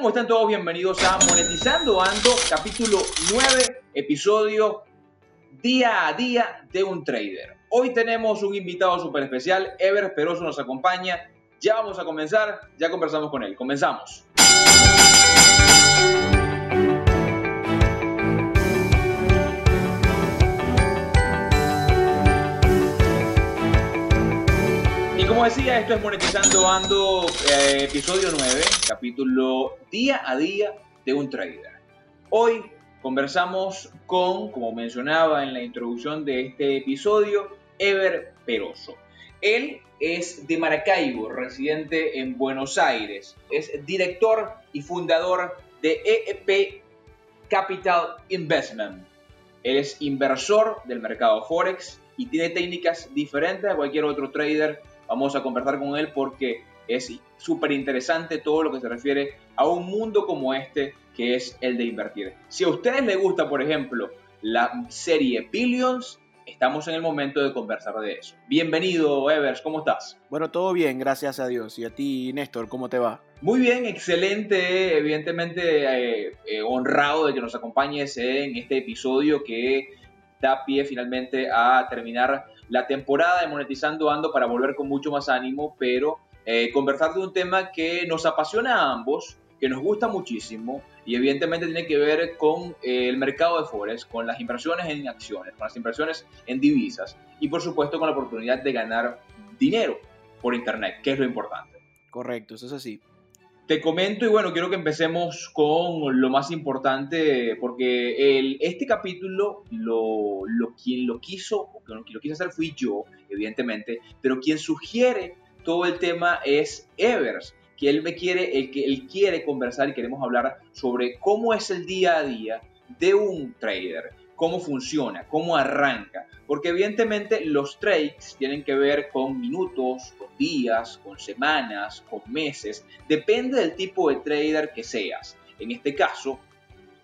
¿Cómo están todos? Bienvenidos a Monetizando Ando, capítulo 9, episodio Día a Día de un Trader. Hoy tenemos un invitado súper especial, Ever Peroso nos acompaña. Ya vamos a comenzar, ya conversamos con él. Comenzamos. Como decía, esto es Monetizando Ando, eh, episodio 9, capítulo día a día de un trader. Hoy conversamos con, como mencionaba en la introducción de este episodio, Ever Peroso. Él es de Maracaibo, residente en Buenos Aires. Es director y fundador de EEP Capital Investment. Él es inversor del mercado Forex y tiene técnicas diferentes a cualquier otro trader Vamos a conversar con él porque es súper interesante todo lo que se refiere a un mundo como este que es el de invertir. Si a ustedes les gusta, por ejemplo, la serie Billions, estamos en el momento de conversar de eso. Bienvenido, Evers, ¿cómo estás? Bueno, todo bien, gracias a Dios. Y a ti, Néstor, ¿cómo te va? Muy bien, excelente, evidentemente eh, eh, honrado de que nos acompañes en este episodio que da pie finalmente a terminar la temporada de Monetizando Ando para volver con mucho más ánimo, pero eh, conversar de un tema que nos apasiona a ambos, que nos gusta muchísimo y evidentemente tiene que ver con eh, el mercado de Forex, con las inversiones en acciones, con las inversiones en divisas y por supuesto con la oportunidad de ganar dinero por Internet, que es lo importante. Correcto, eso es así. Te comento y bueno, quiero que empecemos con lo más importante, porque el, este capítulo lo, lo, quien lo quiso, o quien lo quiso hacer fui yo, evidentemente, pero quien sugiere todo el tema es Evers, que él me quiere, el que él quiere conversar y queremos hablar sobre cómo es el día a día de un trader, cómo funciona, cómo arranca, porque evidentemente los trades tienen que ver con minutos, días, con semanas, con meses. Depende del tipo de trader que seas. En este caso,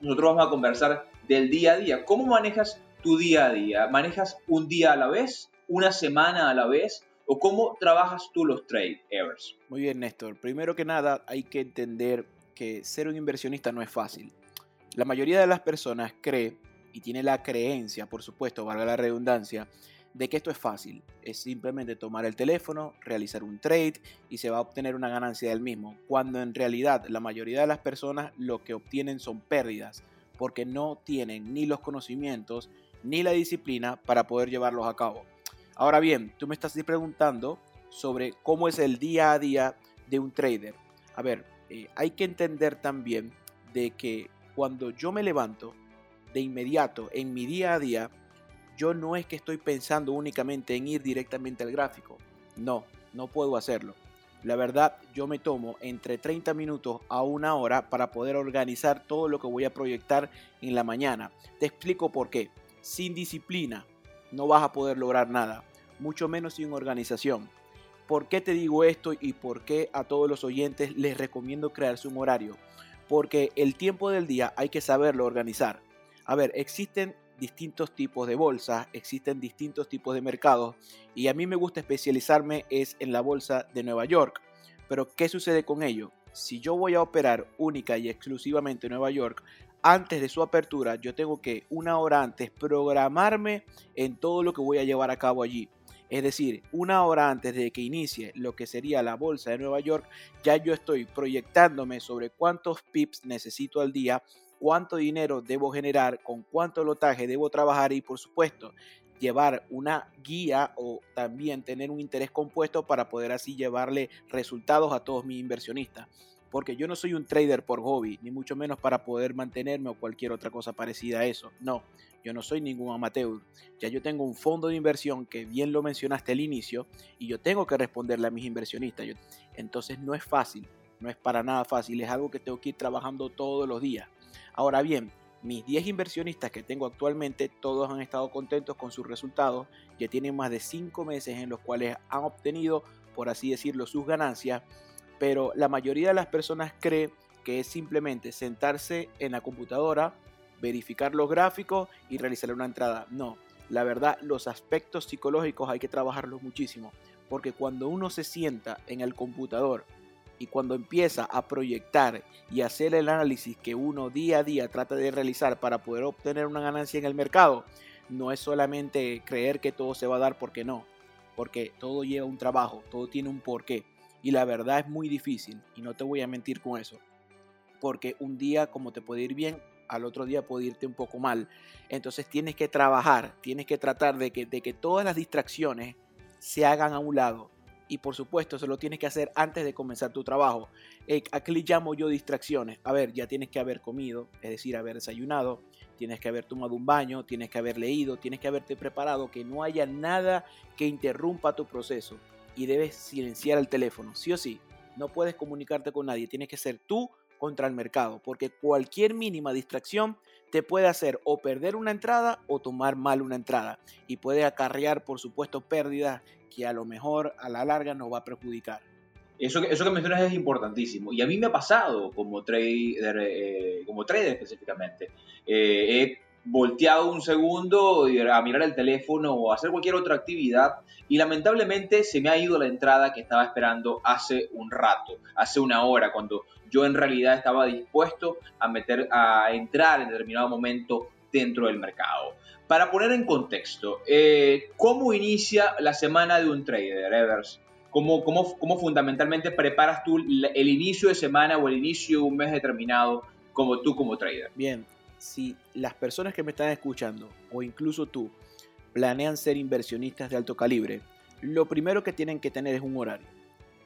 nosotros vamos a conversar del día a día. ¿Cómo manejas tu día a día? ¿Manejas un día a la vez? ¿Una semana a la vez? ¿O cómo trabajas tú los trade errors? Muy bien, Néstor. Primero que nada, hay que entender que ser un inversionista no es fácil. La mayoría de las personas cree y tiene la creencia, por supuesto, valga la redundancia, de que esto es fácil. Es simplemente tomar el teléfono, realizar un trade y se va a obtener una ganancia del mismo. Cuando en realidad la mayoría de las personas lo que obtienen son pérdidas porque no tienen ni los conocimientos ni la disciplina para poder llevarlos a cabo. Ahora bien, tú me estás preguntando sobre cómo es el día a día de un trader. A ver, eh, hay que entender también de que cuando yo me levanto, de inmediato en mi día a día, yo no es que estoy pensando únicamente en ir directamente al gráfico. No, no puedo hacerlo. La verdad, yo me tomo entre 30 minutos a una hora para poder organizar todo lo que voy a proyectar en la mañana. Te explico por qué. Sin disciplina no vas a poder lograr nada, mucho menos sin organización. ¿Por qué te digo esto y por qué a todos los oyentes les recomiendo crearse un horario? Porque el tiempo del día hay que saberlo organizar. A ver, existen distintos tipos de bolsas, existen distintos tipos de mercados y a mí me gusta especializarme es en la bolsa de Nueva York. Pero ¿qué sucede con ello? Si yo voy a operar única y exclusivamente en Nueva York, antes de su apertura yo tengo que una hora antes programarme en todo lo que voy a llevar a cabo allí. Es decir, una hora antes de que inicie lo que sería la bolsa de Nueva York, ya yo estoy proyectándome sobre cuántos pips necesito al día cuánto dinero debo generar, con cuánto lotaje debo trabajar y por supuesto llevar una guía o también tener un interés compuesto para poder así llevarle resultados a todos mis inversionistas. Porque yo no soy un trader por hobby, ni mucho menos para poder mantenerme o cualquier otra cosa parecida a eso. No, yo no soy ningún amateur. Ya yo tengo un fondo de inversión que bien lo mencionaste al inicio y yo tengo que responderle a mis inversionistas. Entonces no es fácil, no es para nada fácil, es algo que tengo que ir trabajando todos los días. Ahora bien, mis 10 inversionistas que tengo actualmente, todos han estado contentos con sus resultados, ya tienen más de 5 meses en los cuales han obtenido, por así decirlo, sus ganancias, pero la mayoría de las personas cree que es simplemente sentarse en la computadora, verificar los gráficos y realizar una entrada. No, la verdad, los aspectos psicológicos hay que trabajarlos muchísimo, porque cuando uno se sienta en el computador Y cuando empieza a proyectar y hacer el análisis que uno día a día trata de realizar para poder obtener una ganancia en el mercado, no es solamente creer que todo se va a dar porque no, porque todo lleva un trabajo, todo tiene un porqué. Y la verdad es muy difícil, y no te voy a mentir con eso, porque un día como te puede ir bien, al otro día puede irte un poco mal. Entonces tienes que trabajar, tienes que tratar de que, de que todas las distracciones se hagan a un lado y por supuesto se lo tienes que hacer antes de comenzar tu trabajo. Eh, aquí le llamo yo distracciones. A ver, ya tienes que haber comido, es decir, haber desayunado, tienes que haber tomado un baño, tienes que haber leído, tienes que haberte preparado, que no haya nada que interrumpa tu proceso y debes silenciar el teléfono, sí o sí. No puedes comunicarte con nadie, tienes que ser tú contra el mercado, porque cualquier mínima distracción te puede hacer o perder una entrada o tomar mal una entrada y puede acarrear, por supuesto, pérdidas que a lo mejor a la larga nos va a perjudicar. Eso que, eso que mencionas es importantísimo. Y a mí me ha pasado como trader, eh, como trader específicamente. Eh, volteado un segundo a mirar el teléfono o hacer cualquier otra actividad y lamentablemente se me ha ido la entrada que estaba esperando hace un rato, hace una hora, cuando yo en realidad estaba dispuesto a, meter, a entrar en determinado momento dentro del mercado. Para poner en contexto, eh, ¿cómo inicia la semana de un trader, Evers? ¿Cómo, cómo, fundamentalmente preparas tú el inicio de semana o el inicio de un mes determinado como tú como trader? Bien, si las personas que me están escuchando o incluso tú planean ser inversionistas de alto calibre, lo primero que tienen que tener es un horario.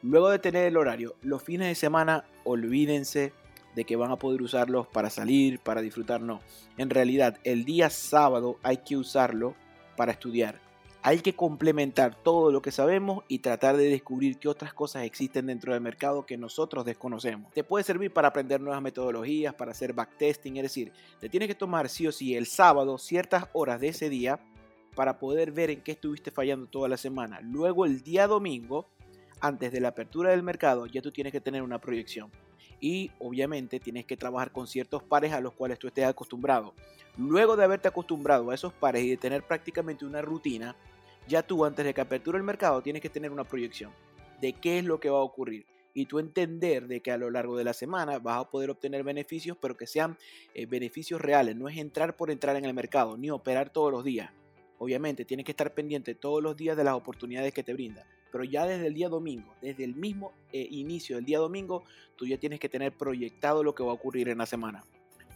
Luego de tener el horario, los fines de semana olvídense de que van a poder usarlos para salir, para disfrutar, no. En realidad, el día sábado hay que usarlo para estudiar. Hay que complementar todo lo que sabemos y tratar de descubrir qué otras cosas existen dentro del mercado que nosotros desconocemos. Te puede servir para aprender nuevas metodologías, para hacer backtesting, es decir, te tienes que tomar sí o sí el sábado ciertas horas de ese día para poder ver en qué estuviste fallando toda la semana. Luego el día domingo, antes de la apertura del mercado, ya tú tienes que tener una proyección. Y obviamente tienes que trabajar con ciertos pares a los cuales tú estés acostumbrado. Luego de haberte acostumbrado a esos pares y de tener prácticamente una rutina, ya tú antes de que aperture el mercado tienes que tener una proyección de qué es lo que va a ocurrir y tú entender de que a lo largo de la semana vas a poder obtener beneficios, pero que sean eh, beneficios reales. No es entrar por entrar en el mercado, ni operar todos los días. Obviamente tienes que estar pendiente todos los días de las oportunidades que te brinda. Pero ya desde el día domingo, desde el mismo eh, inicio del día domingo, tú ya tienes que tener proyectado lo que va a ocurrir en la semana.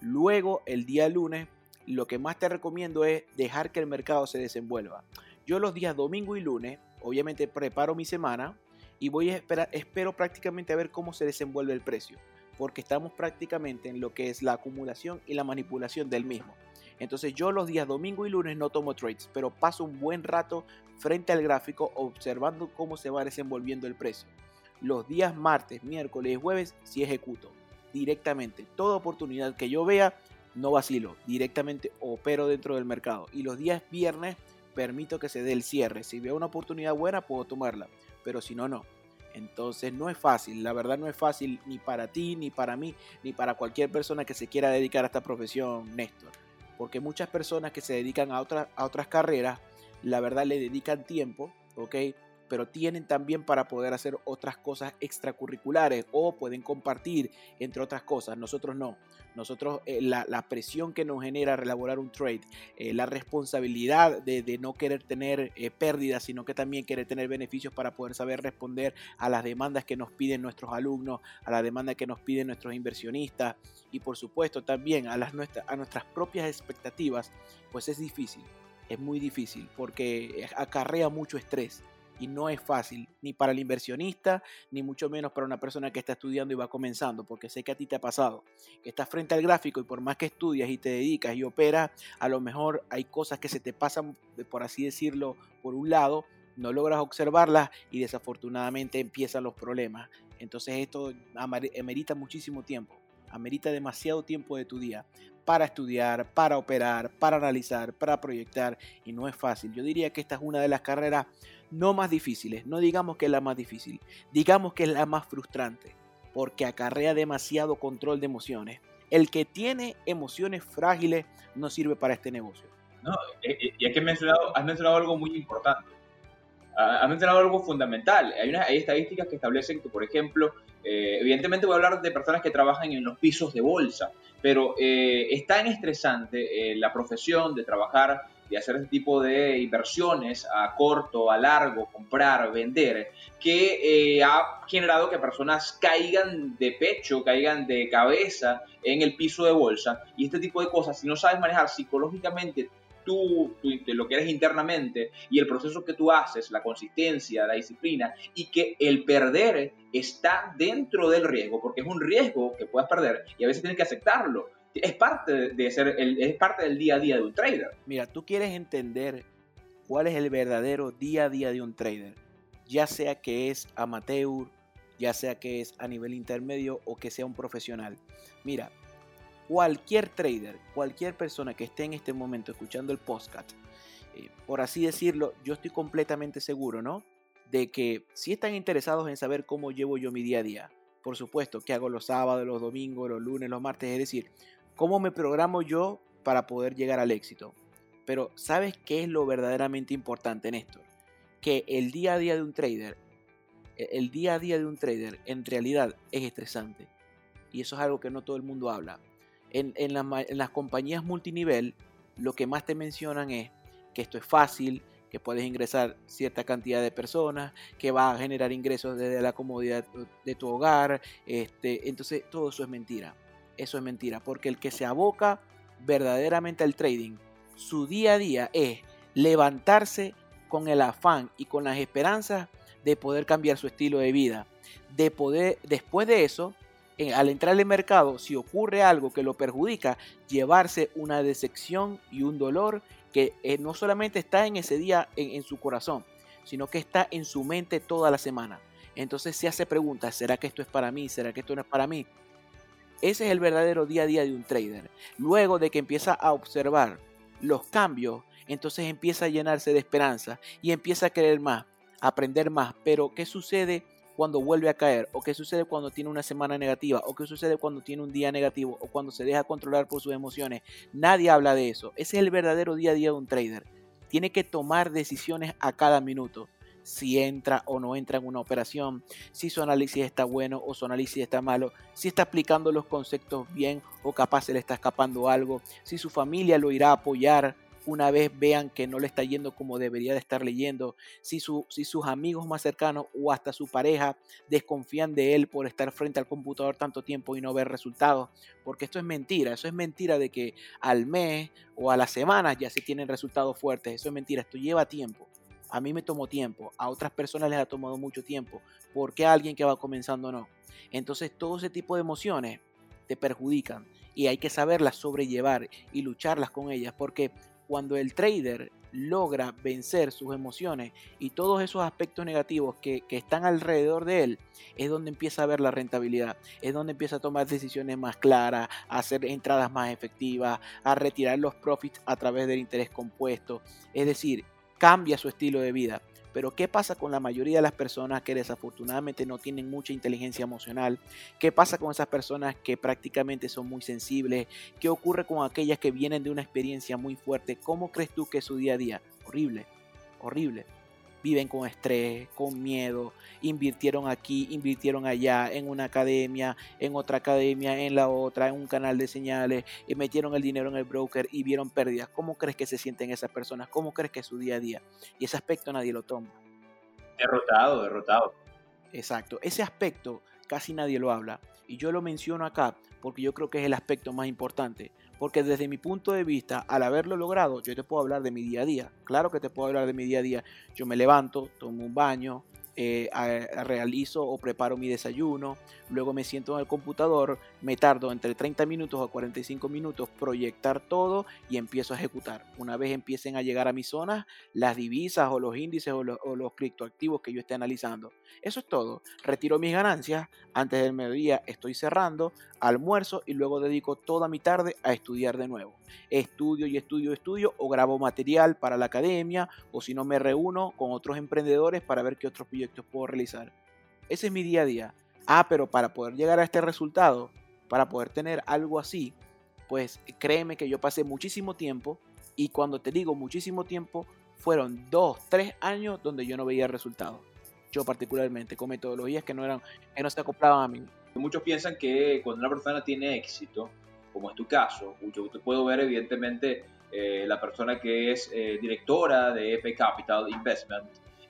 Luego, el día lunes, lo que más te recomiendo es dejar que el mercado se desenvuelva. Yo los días domingo y lunes, obviamente preparo mi semana y voy a esperar, espero prácticamente a ver cómo se desenvuelve el precio, porque estamos prácticamente en lo que es la acumulación y la manipulación del mismo. Entonces yo los días domingo y lunes no tomo trades, pero paso un buen rato frente al gráfico observando cómo se va desenvolviendo el precio. Los días martes, miércoles y jueves sí ejecuto directamente. Toda oportunidad que yo vea, no vacilo, directamente opero dentro del mercado. Y los días viernes permito que se dé el cierre. Si veo una oportunidad buena, puedo tomarla, pero si no, no. Entonces no es fácil, la verdad no es fácil ni para ti, ni para mí, ni para cualquier persona que se quiera dedicar a esta profesión, Néstor porque muchas personas que se dedican a, a otras carreras, la verdad le dedican tiempo, ¿ok? Pero tienen también para poder hacer otras cosas extracurriculares o pueden compartir entre otras cosas. Nosotros no. Nosotros, eh, la, presión que nos genera elaborar un trade, eh, la responsabilidad de, no querer tener eh, pérdidas, sino que también querer tener beneficios para poder saber responder a las demandas que nos piden nuestros alumnos, a la demanda que nos piden nuestros inversionistas y por supuesto también a, las, a nuestras propias expectativas, pues es difícil, es muy difícil porque acarrea mucho estrés y no es fácil ni para el inversionista, ni mucho menos para una persona que está estudiando y va comenzando, porque sé que a ti te ha pasado, que estás frente al gráfico y por más que estudias y te dedicas y operas, a lo mejor hay cosas que se te pasan, por así decirlo, por un lado, no logras observarlas y desafortunadamente empiezan los problemas. Entonces esto amerita muchísimo tiempo, amerita demasiado tiempo de tu día para estudiar, para operar, para analizar, para proyectar y no es fácil. Yo diría que esta es una de las carreras no más difíciles, no digamos que es la más difícil, digamos que es la más frustrante, porque acarrea demasiado control de emociones. El que tiene emociones frágiles no sirve para este negocio. Eh, eh, y es que has mencionado, has mencionado algo muy importante. ha mencionado algo fundamental. Hay, estadísticas que establecen que, por ejemplo, eh, evidentemente voy a hablar de personas que trabajan en los pisos de bolsa, pero es tan estresante la profesión de trabajar, de hacer este tipo de inversiones a corto, a largo, comprar, vender, que ha generado que personas caigan de pecho, caigan de cabeza en el piso de bolsa. Y este tipo de cosas, si no sabes manejar psicológicamente tú, lo que eres internamente y el proceso que tú haces, la consistencia, la disciplina y que el perder está dentro del riesgo, porque es un riesgo que puedas perder y a veces tienes que aceptarlo. Es parte de ser es parte del día a día de un trader. Mira, tú quieres entender cuál es el verdadero día a día de un trader, ya sea que es amateur, ya sea que es a nivel intermedio o que sea un profesional. Mira, cualquier trader, cualquier persona que esté en este momento escuchando el podcast, eh, por así decirlo, yo estoy completamente seguro, ¿no? De que si están interesados en saber cómo llevo yo mi día a día, por supuesto, qué hago los sábados, los domingos, los lunes, los martes, es decir, cómo me programo yo para poder llegar al éxito. Pero ¿sabes qué es lo verdaderamente importante en esto? Que el día a día de un trader, e, el día a día de un trader en realidad es estresante. Y eso es algo que no todo el mundo habla en, las compañías multinivel, lo que más te mencionan es que esto es fácil, que puedes ingresar cierta cantidad de personas, que va a generar ingresos desde la comodidad de tu hogar. Este, entonces, todo eso es mentira. Eso es mentira, porque el que se aboca verdaderamente al trading, su día a día es levantarse con el afán y con las esperanzas de poder cambiar su estilo de vida, de poder, después de eso, eh, al entrar al mercado, si ocurre algo que lo perjudica, llevarse una decepción y un dolor que eh, no solamente está en ese día en, su corazón, sino que está en su mente toda la semana. Entonces se hace preguntas, ¿será que esto es para mí? ¿Será que esto no es para mí? Ese es el verdadero día a día de un trader. Luego de que empieza a observar los cambios, entonces empieza a llenarse de esperanza y empieza a querer más, aprender más. Pero ¿qué sucede cuando vuelve a caer, o qué sucede cuando tiene una semana negativa, o qué sucede cuando tiene un día negativo, o cuando se deja controlar por sus emociones. Nadie habla de eso. Ese es el verdadero día a día de un trader. Tiene que tomar decisiones a cada minuto. Si entra o no entra en una operación, si su análisis está bueno o su análisis está malo, si está aplicando los conceptos bien o capaz se le está escapando algo, si su familia lo irá a apoyar, una vez vean que no le está yendo como debería de estar leyendo, si, si sus amigos más cercanos o hasta su pareja desconfían de él por estar frente al computador tanto tiempo y no ver resultados, porque esto es mentira, eso es mentira de que al mes o a las semanas ya se tienen resultados fuertes, eso es mentira, esto lleva tiempo. A mí me tomó tiempo, a otras personas les ha tomado mucho tiempo. ¿Por qué a alguien que va comenzando no? Entonces todo ese tipo de emociones te perjudican y hay que saberlas sobrellevar y lucharlas con ellas porque cuando el trader logra vencer sus emociones y todos esos aspectos negativos que, están alrededor de él, es donde empieza a ver la rentabilidad, es donde empieza a tomar decisiones más claras, a hacer entradas más efectivas, a retirar los profits a través del interés compuesto, es decir, cambia su estilo de vida. Pero ¿qué pasa con la mayoría de las personas que desafortunadamente no tienen mucha inteligencia emocional? ¿Qué pasa con esas personas que prácticamente son muy sensibles? ¿Qué ocurre con aquellas que vienen de una experiencia muy fuerte? ¿Cómo crees tú que es su día a día? Horrible, horrible viven con estrés, con miedo, invirtieron aquí, invirtieron allá, en una academia, en otra academia, en la otra, en un canal de señales, y metieron el dinero en el broker y vieron pérdidas. ¿Cómo crees que se sienten esas personas? ¿Cómo crees que es su día a día? Y ese aspecto nadie lo toma. Derrotado, derrotado. Exacto, ese aspecto casi nadie lo habla. Y yo lo menciono acá porque yo creo que es el aspecto más importante. Porque desde mi punto de vista, al haberlo logrado, yo te puedo hablar de mi día a día. Claro que te puedo hablar de mi día a día. Yo me levanto, tomo un baño, eh, realizo o preparo mi desayuno, luego me siento en el computador, me tardo entre 30 minutos a 45 minutos proyectar todo y empiezo a ejecutar. Una vez empiecen a llegar a mis zonas, las divisas o los índices o, o los criptoactivos que yo esté analizando. Eso es todo. Retiro mis ganancias, antes del mediodía estoy cerrando, almuerzo y luego dedico toda mi tarde a estudiar de nuevo. Estudio y estudio, estudio o grabo material para la academia o si no me reúno con otros emprendedores para ver qué otros proyectos puedo realizar. Ese es mi día a día. Ah, pero para poder llegar a este resultado, para poder tener algo así, pues créeme que yo pasé muchísimo tiempo y cuando te digo muchísimo tiempo, fueron dos, tres años donde yo no veía resultados. Yo particularmente, con metodologías que no, eran, que no se acoplaban a mí. Muchos piensan que cuando una persona tiene éxito, como es tu caso, yo te puedo ver evidentemente eh, la persona que es eh, directora de EP Capital Investment,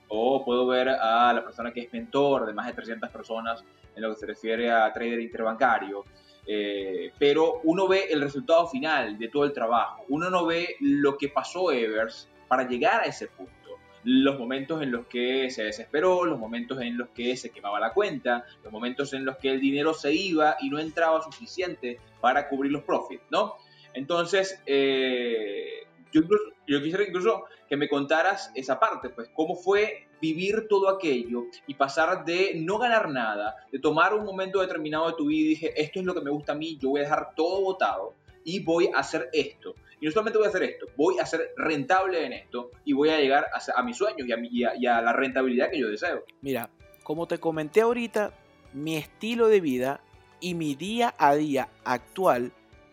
o puedo ver a la persona que es mentor de más de 300 personas en lo que se refiere a trader interbancario. Eh, pero uno ve el resultado final de todo el trabajo. Uno no ve lo que pasó Evers para llegar a ese punto. Los momentos en los que se desesperó, los momentos en los que se quemaba la cuenta, los momentos en los que el dinero se iba y no entraba suficiente para cubrir los profits, ¿no? Entonces, eh, yo, yo quisiera incluso que me contaras esa parte, pues, cómo fue vivir todo aquello y pasar de no ganar nada, de tomar un momento determinado de tu vida y dije, esto es lo que me gusta a mí, yo voy a dejar todo votado y voy a hacer esto. Y no solamente voy a hacer esto, voy a ser rentable en esto y voy a llegar a, mis sueños y a, y, a, y a la rentabilidad que yo deseo. Mira, como te comenté ahorita, mi estilo de vida y mi día a día actual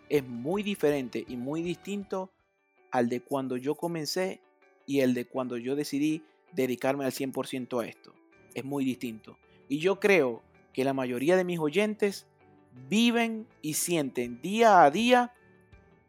es muy diferente y muy distinto al de cuando yo comencé y el de cuando yo decidí dedicarme al 100% a esto. Es muy distinto. Y yo creo que la mayoría de mis oyentes viven y sienten día a día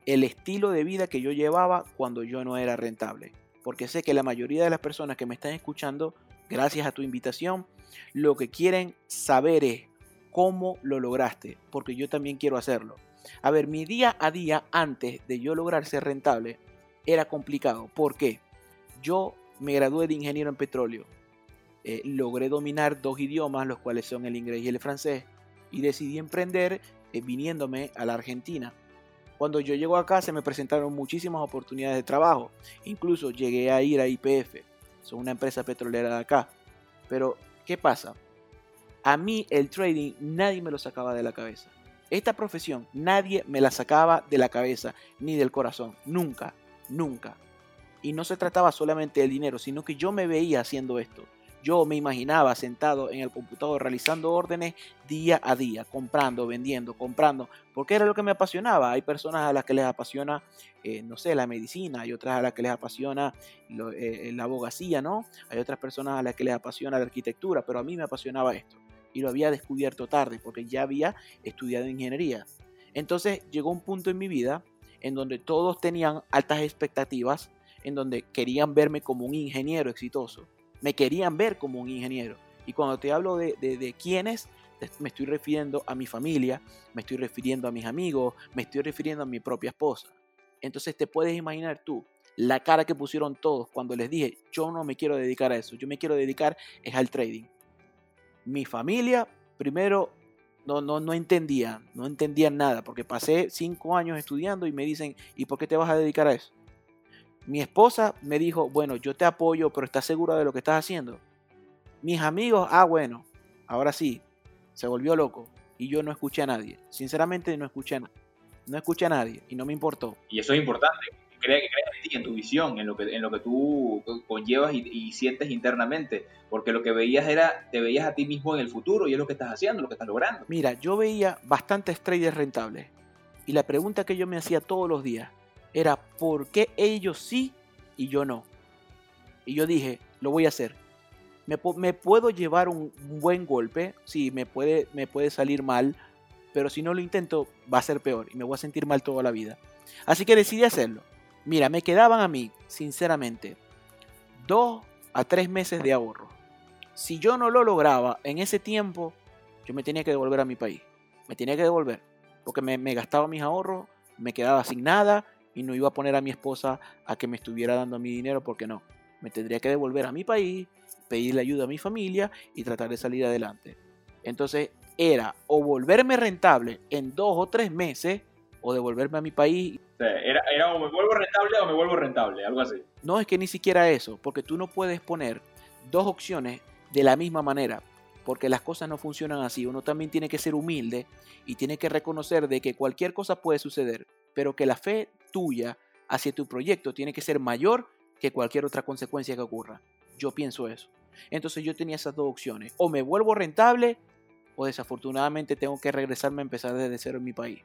el estilo de vida que yo llevaba cuando yo no era rentable. Porque sé que la mayoría de las personas que me están escuchando, gracias a tu invitación, lo que quieren saber es cómo lo lograste, porque yo también quiero hacerlo. A ver, mi día a día antes de yo lograr ser rentable era complicado. ¿Por qué? Yo me gradué de ingeniero en petróleo. Eh, logré dominar dos idiomas, los cuales son el inglés y el francés, y decidí emprender eh, viniéndome a la Argentina. Cuando yo llego acá se me presentaron muchísimas oportunidades de trabajo. Incluso llegué a ir a IPF, son una empresa petrolera de acá. Pero, ¿qué pasa? A mí el trading nadie me lo sacaba de la cabeza. Esta profesión nadie me la sacaba de la cabeza ni del corazón. Nunca, nunca. Y no se trataba solamente del dinero, sino que yo me veía haciendo esto. Yo me imaginaba sentado en el computador realizando órdenes día a día, comprando, vendiendo, comprando, porque era lo que me apasionaba. Hay personas a las que les apasiona, eh, no sé, la medicina, hay otras a las que les apasiona eh, la abogacía, ¿no? Hay otras personas a las que les apasiona la arquitectura, pero a mí me apasionaba esto y lo había descubierto tarde porque ya había estudiado ingeniería. Entonces llegó un punto en mi vida en donde todos tenían altas expectativas, en donde querían verme como un ingeniero exitoso, me querían ver como un ingeniero. Y cuando te hablo de, quiénes, me estoy refiriendo a mi familia, me estoy refiriendo a mis amigos, me estoy refiriendo a mi propia esposa. Entonces te puedes imaginar tú la cara que pusieron todos cuando les dije, yo no me quiero dedicar a eso, yo me quiero dedicar es al trading mi familia, primero, no, no, no entendían, no entendían nada, porque pasé cinco años estudiando y me dicen, ¿y por qué te vas a dedicar a eso? Mi esposa me dijo, bueno, yo te apoyo, pero ¿estás segura de lo que estás haciendo? Mis amigos, ah, bueno, ahora sí, se volvió loco y yo no escuché a nadie. Sinceramente no escuché a, no escuché a nadie y no me importó. Y eso es importante, crea, que en ti, en tu visión, en lo que, en lo que tú conllevas y, sientes internamente, porque lo que veías era, te veías a ti mismo en el futuro y es lo que estás haciendo, lo que estás logrando. Mira, yo veía bastantes traders rentables y la pregunta que yo me hacía todos los días era, ¿por qué ellos sí y yo no? Y yo dije, lo voy a hacer. Me, puedo llevar un, buen golpe, sí, me puede, me puede salir mal, pero si no lo intento va a ser peor y me voy a sentir mal toda la vida. Así que decidí hacerlo. Mira, me quedaban a mí, sinceramente, dos a tres meses de ahorro. Si yo no lo lograba en ese tiempo, yo me tenía que devolver a mi país. Me tenía que devolver. Porque me, gastaba mis ahorros, me quedaba sin nada y no iba a poner a mi esposa a que me estuviera dando mi dinero porque no. Me tendría que devolver a mi país, pedirle ayuda a mi familia y tratar de salir adelante. Entonces era o volverme rentable en dos o tres meses o devolverme a mi país. era, era o me vuelvo rentable o me vuelvo rentable, algo así. No es que ni siquiera eso, porque tú no puedes poner dos opciones de la misma manera, porque las cosas no funcionan así. Uno también tiene que ser humilde y tiene que reconocer de que cualquier cosa puede suceder, pero que la fe tuya hacia tu proyecto tiene que ser mayor que cualquier otra consecuencia que ocurra. Yo pienso eso. Entonces yo tenía esas dos opciones. O me vuelvo rentable o desafortunadamente tengo que regresarme a empezar desde cero en mi país.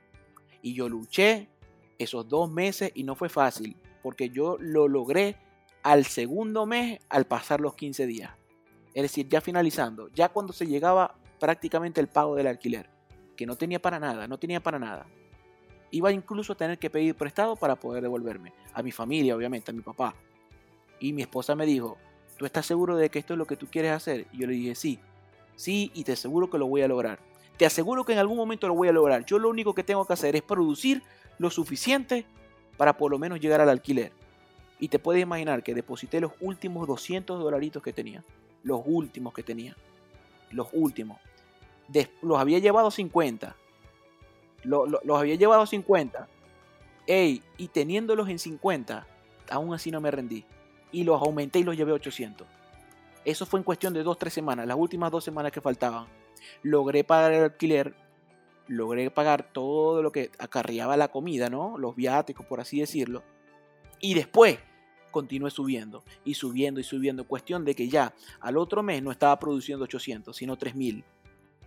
Y yo luché esos dos meses y no fue fácil, porque yo lo logré al segundo mes al pasar los 15 días. Es decir, ya finalizando, ya cuando se llegaba prácticamente el pago del alquiler, que no tenía para nada, no tenía para nada. Iba incluso a tener que pedir prestado para poder devolverme. A mi familia, obviamente, a mi papá. Y mi esposa me dijo, ¿tú estás seguro de que esto es lo que tú quieres hacer? Y yo le dije, sí, sí, y te aseguro que lo voy a lograr. Te aseguro que en algún momento lo voy a lograr. Yo lo único que tengo que hacer es producir lo suficiente para por lo menos llegar al alquiler. Y te puedes imaginar que deposité los últimos 200 dolaritos que tenía. Los últimos que tenía. Los últimos. los había llevado 50. Los había llevado 50. Ey, y teniéndolos en 50, aún así no me rendí. Y los aumenté y los llevé a 800. Eso fue en cuestión de 2-3 semanas. Las últimas dos semanas que faltaban. Logré pagar el alquiler. Logré pagar todo lo que acarreaba la comida, ¿no? Los viáticos, por así decirlo. Y después continué subiendo y subiendo y subiendo. Cuestión de que ya al otro mes no estaba produciendo 800, sino 3000.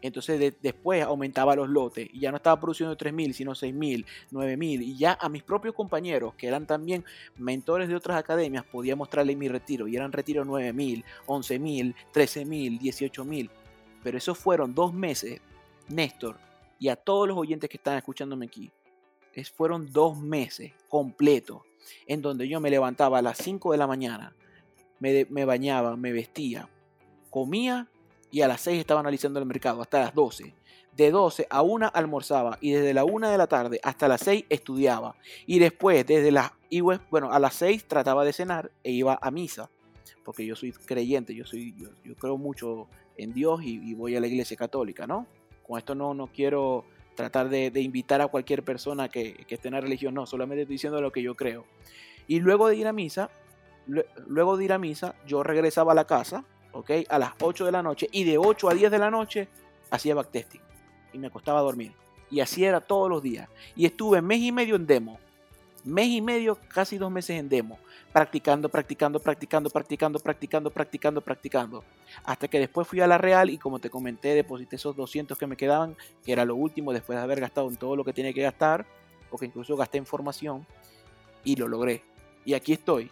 Entonces después aumentaba los lotes y ya no estaba produciendo 3.000, sino 6.000, 9.000. Y ya a mis propios compañeros, que eran también mentores de otras academias, podía mostrarle mi retiro. Y eran retiros 9.000, 11.000, 13.000, 18.000. Pero esos fueron dos meses, Néstor, y a todos los oyentes que están escuchándome aquí. Fueron dos meses completos en donde yo me levantaba a las 5 de la mañana, me bañaba, me vestía, comía y a las 6 estaba analizando el mercado, hasta las 12. De 12 a 1 almorzaba y desde la 1 de la tarde hasta las 6 estudiaba. Y después, desde las, bueno, a las 6 trataba de cenar e iba a misa. Porque yo soy creyente, yo, soy, yo, creo mucho en Dios y, voy a la iglesia católica, ¿no? Con esto no, no quiero tratar de, invitar a cualquier persona que, que, esté en la religión, no, solamente estoy diciendo lo que yo creo. Y luego de ir a misa, luego de ir a misa, yo regresaba a la casa, ¿ok? A las 8 de la noche y de 8 a 10 de la noche hacía backtesting y me acostaba a dormir. Y así era todos los días. Y estuve mes y medio en demo. Mes y medio, casi dos meses en demo. Practicando, practicando, practicando, practicando, practicando, practicando, practicando. Hasta que después fui a la Real y como te comenté, deposité esos 200 que me quedaban, que era lo último después de haber gastado en todo lo que tenía que gastar, porque incluso gasté en formación y lo logré. Y aquí estoy.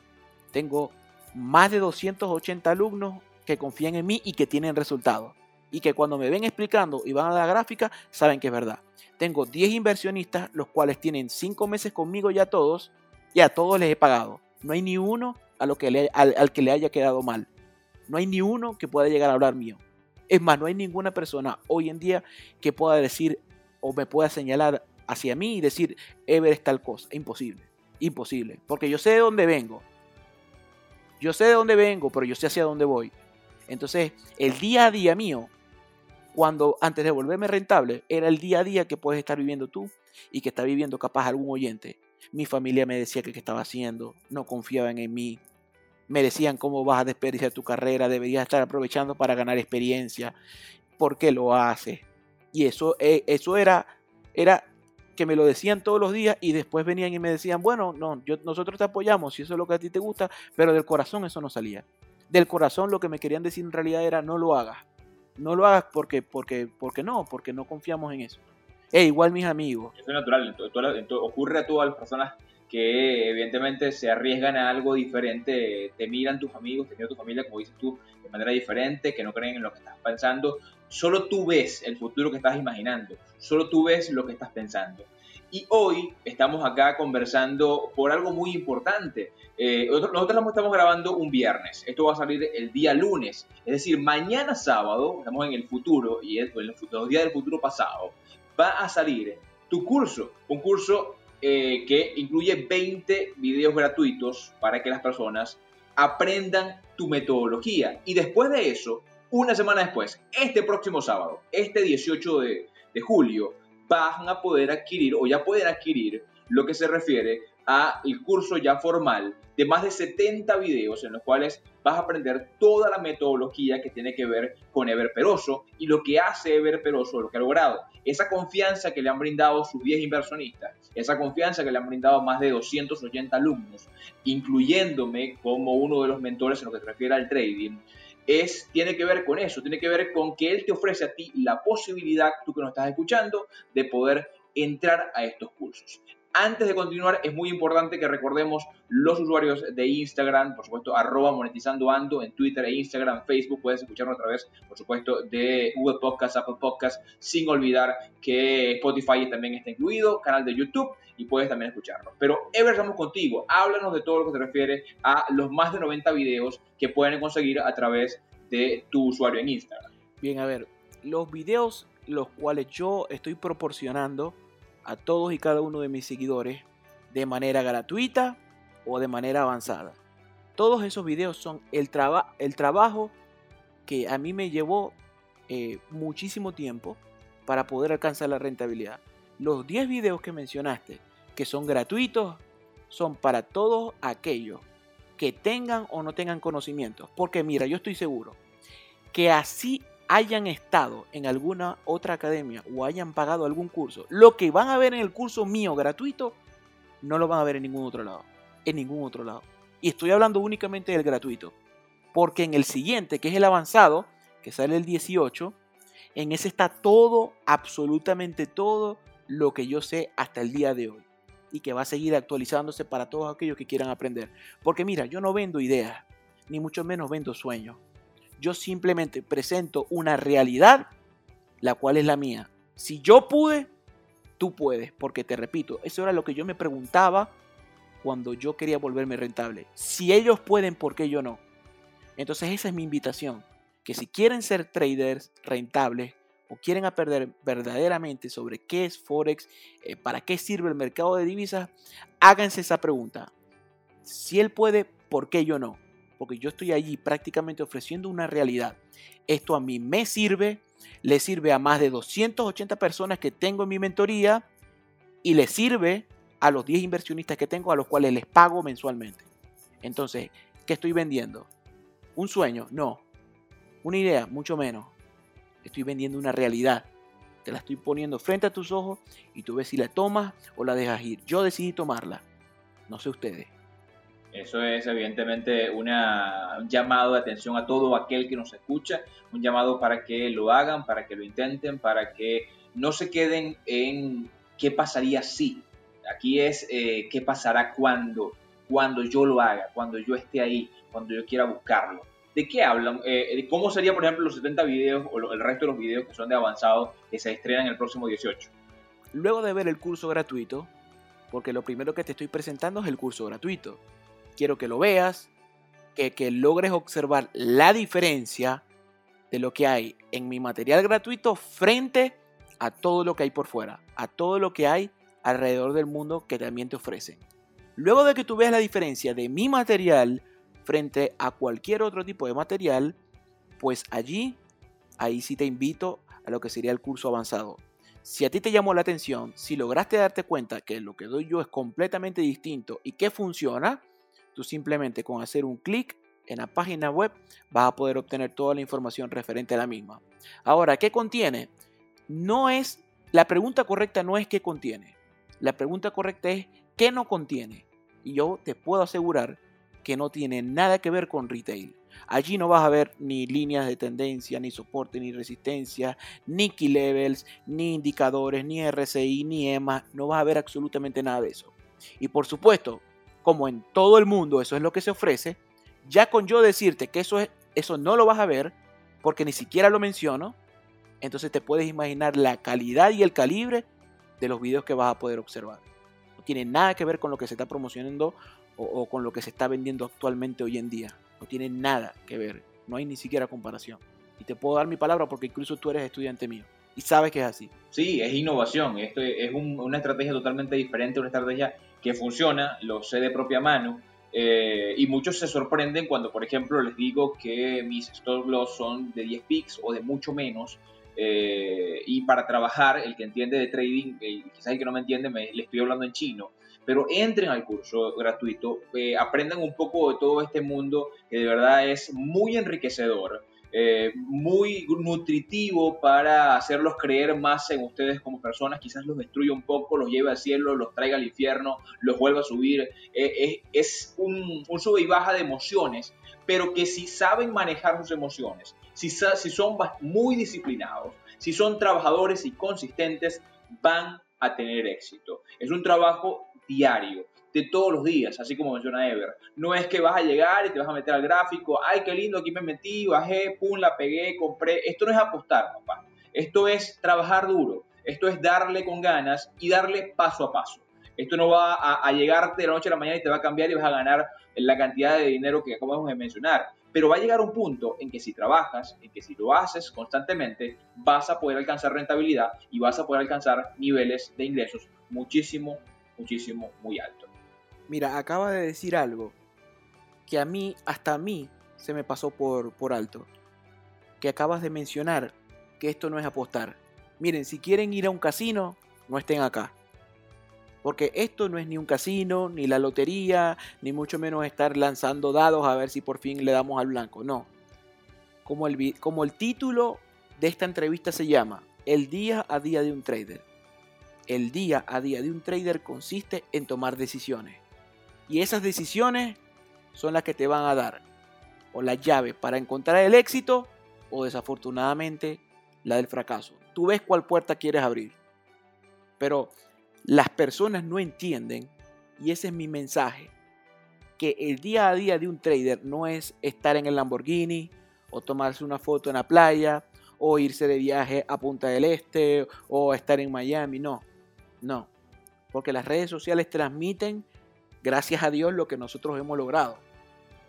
Tengo más de 280 alumnos que confían en mí y que tienen resultados. Y que cuando me ven explicando y van a la gráfica, saben que es verdad. Tengo 10 inversionistas, los cuales tienen 5 meses conmigo ya todos, y a todos les he pagado. No hay ni uno a lo que al, que le haya quedado mal. No hay ni uno que pueda llegar a hablar mío. Es más, no hay ninguna persona hoy en día que pueda decir o me pueda señalar hacia mí y decir, Ever es tal cosa. Imposible. Imposible. Porque yo sé de dónde vengo. Yo sé de dónde vengo, pero yo sé hacia dónde voy. Entonces, el día a día mío, cuando antes de volverme rentable, era el día a día que puedes estar viviendo tú y que está viviendo capaz algún oyente. Mi familia me decía que qué estaba haciendo, no confiaban en mí, me decían cómo vas a desperdiciar tu carrera, deberías estar aprovechando para ganar experiencia, ¿por qué lo haces? Y eso, eh, eso era, era que me lo decían todos los días y después venían y me decían, bueno, no, nosotros te apoyamos si eso es lo que a ti te gusta, pero del corazón eso no salía del corazón lo que me querían decir en realidad era no lo hagas. No lo hagas porque, porque, porque no, porque no confiamos en eso. E igual mis amigos. Eso es natural, ocurre a todas las personas que evidentemente se arriesgan a algo diferente, te miran tus amigos, te miran tu familia, como dices tú, de manera diferente, que no creen en lo que estás pensando. Solo tú ves el futuro que estás imaginando, solo tú ves lo que estás pensando. Y hoy estamos acá conversando por algo muy importante. Eh, nosotros, nosotros estamos grabando un viernes. Esto va a salir el día lunes. Es decir, mañana sábado, estamos en el futuro, y en los días del futuro pasado, va a salir tu curso. Un curso eh, que incluye 20 videos gratuitos para que las personas aprendan tu metodología. Y después de eso, una semana después, este próximo sábado, este 18 de, de julio, van a poder adquirir o ya pueden adquirir lo que se refiere a el curso ya formal de más de 70 videos en los cuales vas a aprender toda la metodología que tiene que ver con Ever Peroso y lo que hace Ever Peroso, lo que ha logrado. Esa confianza que le han brindado sus 10 inversionistas, esa confianza que le han brindado más de 280 alumnos, incluyéndome como uno de los mentores en lo que se refiere al trading, es, tiene que ver con eso, tiene que ver con que Él te ofrece a ti la posibilidad, tú que nos estás escuchando, de poder entrar a estos cursos. Antes de continuar, es muy importante que recordemos los usuarios de Instagram, por supuesto, arroba monetizando ando en Twitter e Instagram, Facebook. Puedes escucharnos a través, por supuesto, de Google Podcast, Apple Podcast, sin olvidar que Spotify también está incluido, canal de YouTube y puedes también escucharnos. Pero Ever, contigo. Háblanos de todo lo que se refiere a los más de 90 videos que pueden conseguir a través de tu usuario en Instagram. Bien, a ver, los videos los cuales yo estoy proporcionando a todos y cada uno de mis seguidores de manera gratuita o de manera avanzada. Todos esos videos son el, el trabajo que a mí me llevó eh, muchísimo tiempo para poder alcanzar la rentabilidad. Los 10 videos que mencionaste, que son gratuitos, son para todos aquellos que tengan o no tengan conocimientos. Porque mira, yo estoy seguro que así hayan estado en alguna otra academia o hayan pagado algún curso, lo que van a ver en el curso mío gratuito, no lo van a ver en ningún otro lado. En ningún otro lado. Y estoy hablando únicamente del gratuito. Porque en el siguiente, que es el avanzado, que sale el 18, en ese está todo, absolutamente todo lo que yo sé hasta el día de hoy. Y que va a seguir actualizándose para todos aquellos que quieran aprender. Porque mira, yo no vendo ideas, ni mucho menos vendo sueños. Yo simplemente presento una realidad, la cual es la mía. Si yo pude, tú puedes, porque te repito, eso era lo que yo me preguntaba cuando yo quería volverme rentable. Si ellos pueden, ¿por qué yo no? Entonces esa es mi invitación, que si quieren ser traders rentables o quieren aprender verdaderamente sobre qué es Forex, eh, para qué sirve el mercado de divisas, háganse esa pregunta. Si él puede, ¿por qué yo no? Porque yo estoy allí prácticamente ofreciendo una realidad. Esto a mí me sirve, le sirve a más de 280 personas que tengo en mi mentoría y le sirve a los 10 inversionistas que tengo a los cuales les pago mensualmente. Entonces, ¿qué estoy vendiendo? ¿Un sueño? No. ¿Una idea? Mucho menos. Estoy vendiendo una realidad. Te la estoy poniendo frente a tus ojos y tú ves si la tomas o la dejas ir. Yo decidí tomarla. No sé ustedes. Eso es evidentemente un llamado de atención a todo aquel que nos escucha, un llamado para que lo hagan, para que lo intenten, para que no se queden en qué pasaría si. Aquí es eh, qué pasará cuando, cuando yo lo haga, cuando yo esté ahí, cuando yo quiera buscarlo. ¿De qué hablan? Eh, ¿Cómo sería, por ejemplo, los 70 videos o el resto de los videos que son de avanzado que se estrenan el próximo 18? Luego de ver el curso gratuito, porque lo primero que te estoy presentando es el curso gratuito quiero que lo veas, que, logres observar la diferencia de lo que hay en mi material gratuito frente a todo lo que hay por fuera, a todo lo que hay alrededor del mundo que también te ofrecen. Luego de que tú veas la diferencia de mi material frente a cualquier otro tipo de material, pues allí, ahí sí te invito a lo que sería el curso avanzado. Si a ti te llamó la atención, si lograste darte cuenta que lo que doy yo es completamente distinto y que funciona, Tú simplemente con hacer un clic en la página web vas a poder obtener toda la información referente a la misma. Ahora, ¿qué contiene? No es, la pregunta correcta no es qué contiene. La pregunta correcta es qué no contiene. Y yo te puedo asegurar que no tiene nada que ver con retail. Allí no vas a ver ni líneas de tendencia, ni soporte, ni resistencia, ni key levels, ni indicadores, ni RSI, ni EMA. No vas a ver absolutamente nada de eso. Y por supuesto, como en todo el mundo eso es lo que se ofrece, ya con yo decirte que eso, es, eso no lo vas a ver, porque ni siquiera lo menciono, entonces te puedes imaginar la calidad y el calibre de los videos que vas a poder observar. No tiene nada que ver con lo que se está promocionando o, o con lo que se está vendiendo actualmente hoy en día. No tiene nada que ver. No hay ni siquiera comparación. Y te puedo dar mi palabra porque incluso tú eres estudiante mío y sabes que es así. Sí, es innovación. Esto es una estrategia totalmente diferente, una estrategia que funciona, lo sé de propia mano. Eh, y muchos se sorprenden cuando, por ejemplo, les digo que mis stop loss son de 10 pics o de mucho menos. Eh, y para trabajar, el que entiende de trading, quizás el que no me entiende, me, le estoy hablando en chino, pero entren al curso gratuito, eh, aprendan un poco de todo este mundo que de verdad es muy enriquecedor. Eh, muy nutritivo para hacerlos creer más en ustedes como personas, quizás los destruya un poco, los lleve al cielo, los traiga al infierno, los vuelva a subir. Eh, es un, sube y baja de emociones, pero que si saben manejar sus emociones, si son muy disciplinados, si son trabajadores y consistentes, van a tener éxito. Es un trabajo diario, de todos los días, así como menciona Ever. No es que vas a llegar y te vas a meter al gráfico, ay, qué lindo, aquí me metí, bajé, pum, la pegué, compré. Esto no es apostar, papá. Esto es trabajar duro. Esto es darle con ganas y darle paso a paso. Esto no va a, llegarte de la noche a la mañana y te va a cambiar y vas a ganar la cantidad de dinero que acabamos de mencionar. Pero va a llegar un punto en que si trabajas, en que si lo haces constantemente, vas a poder alcanzar rentabilidad y vas a poder alcanzar niveles de ingresos muchísimo, muchísimo, muy altos. Mira, acaba de decir algo que a mí, hasta a mí, se me pasó por, por alto. Que acabas de mencionar que esto no es apostar. Miren, si quieren ir a un casino, no estén acá. Porque esto no es ni un casino, ni la lotería, ni mucho menos estar lanzando dados a ver si por fin le damos al blanco. No. Como el, como el título de esta entrevista se llama, El día a día de un trader. El día a día de un trader consiste en tomar decisiones. Y esas decisiones son las que te van a dar o la llave para encontrar el éxito o desafortunadamente la del fracaso. Tú ves cuál puerta quieres abrir. Pero las personas no entienden, y ese es mi mensaje, que el día a día de un trader no es estar en el Lamborghini o tomarse una foto en la playa o irse de viaje a Punta del Este o estar en Miami, no, no, porque las redes sociales transmiten, gracias a Dios, lo que nosotros hemos logrado,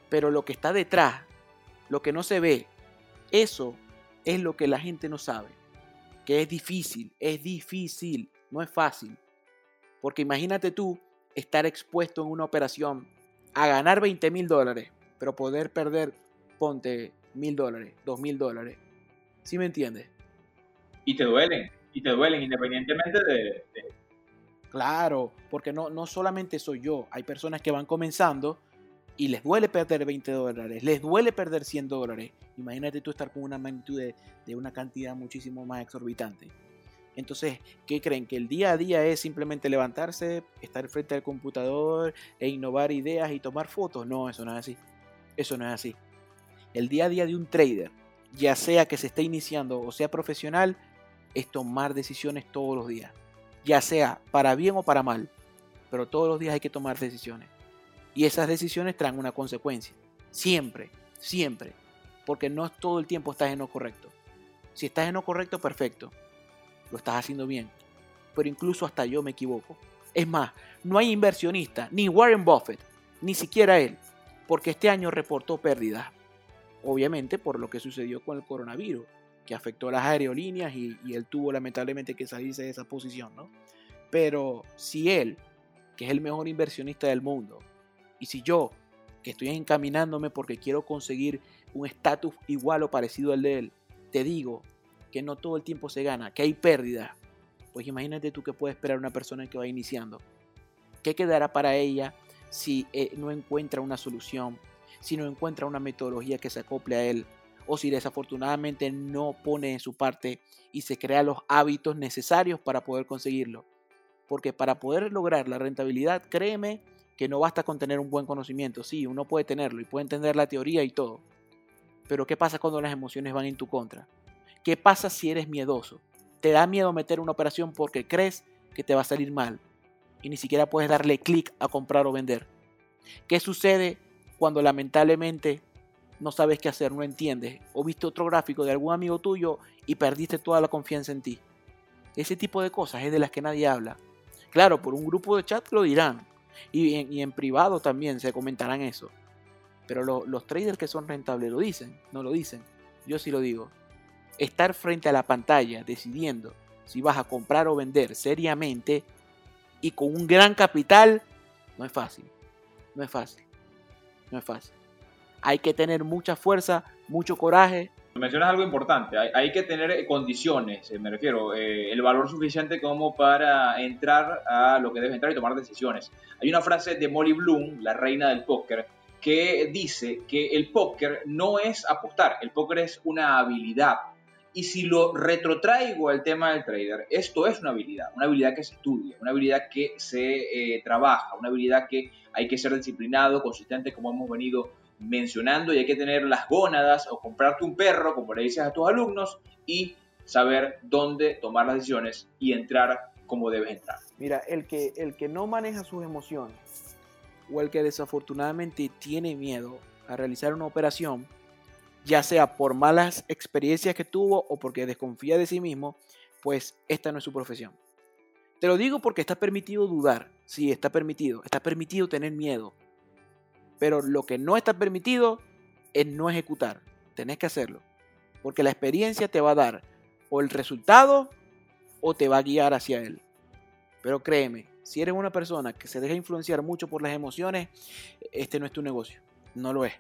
pero lo que está detrás, lo que no se ve, eso es lo que la gente no sabe, que es difícil, es difícil, no es fácil. Porque imagínate tú estar expuesto en una operación a ganar 20 mil dólares, pero poder perder, ponte mil dólares, dos mil dólares. ¿Sí me entiendes? Y te duelen, y te duelen independientemente de... Claro, porque no, no solamente soy yo, hay personas que van comenzando y les duele perder 20 dólares, les duele perder 100 dólares. Imagínate tú estar con una magnitud de una cantidad muchísimo más exorbitante. Entonces, ¿qué creen? ¿Que el día a día es simplemente levantarse, estar frente al computador e innovar ideas y tomar fotos? No, eso no es así. Eso no es así. El día a día de un trader, ya sea que se esté iniciando o sea profesional, es tomar decisiones todos los días. Ya sea para bien o para mal. Pero todos los días hay que tomar decisiones. Y esas decisiones traen una consecuencia. Siempre, siempre. Porque no todo el tiempo estás en lo correcto. Si estás en lo correcto, perfecto lo estás haciendo bien. Pero incluso hasta yo me equivoco. Es más, no hay inversionista, ni Warren Buffett, ni siquiera él, porque este año reportó pérdidas. Obviamente por lo que sucedió con el coronavirus, que afectó a las aerolíneas y, él tuvo lamentablemente que salirse de esa posición, ¿no? Pero si él, que es el mejor inversionista del mundo, y si yo, que estoy encaminándome porque quiero conseguir un estatus igual o parecido al de él, te digo que no todo el tiempo se gana, que hay pérdida, pues imagínate tú que puede esperar una persona que va iniciando. ¿Qué quedará para ella si eh, no encuentra una solución, si no encuentra una metodología que se acople a él, o si desafortunadamente no pone en su parte y se crea los hábitos necesarios para poder conseguirlo? Porque para poder lograr la rentabilidad, créeme que no basta con tener un buen conocimiento. Sí, uno puede tenerlo y puede entender la teoría y todo. Pero ¿qué pasa cuando las emociones van en tu contra? ¿Qué pasa si eres miedoso? Te da miedo meter una operación porque crees que te va a salir mal y ni siquiera puedes darle clic a comprar o vender. ¿Qué sucede cuando lamentablemente no sabes qué hacer, no entiendes o viste otro gráfico de algún amigo tuyo y perdiste toda la confianza en ti? Ese tipo de cosas es de las que nadie habla. Claro, por un grupo de chat lo dirán y en, privado también se comentarán eso. Pero los traders que son rentables lo dicen, no lo dicen. Yo sí lo digo estar frente a la pantalla decidiendo si vas a comprar o vender seriamente y con un gran capital, no es fácil. No es fácil. No es fácil. Hay que tener mucha fuerza, mucho coraje. Mencionas algo importante, hay, que tener condiciones, eh, me refiero, eh, el valor suficiente como para entrar a lo que debes entrar y tomar decisiones. Hay una frase de Molly Bloom, la reina del póker, que dice que el póker no es apostar, el póker es una habilidad. Y si lo retrotraigo al tema del trader, esto es una habilidad, una habilidad que se estudia, una habilidad que se eh, trabaja, una habilidad que hay que ser disciplinado, consistente, como hemos venido mencionando, y hay que tener las gónadas o comprarte un perro, como le dices a tus alumnos, y saber dónde tomar las decisiones y entrar cómo debes entrar. Mira, el que, el que no maneja sus emociones o el que desafortunadamente tiene miedo a realizar una operación, ya sea por malas experiencias que tuvo o porque desconfía de sí mismo, pues esta no es su profesión. Te lo digo porque está permitido dudar, sí, está permitido, está permitido tener miedo, pero lo que no está permitido es no ejecutar, tenés que hacerlo, porque la experiencia te va a dar o el resultado o te va a guiar hacia él. Pero créeme, si eres una persona que se deja influenciar mucho por las emociones, este no es tu negocio, no lo es.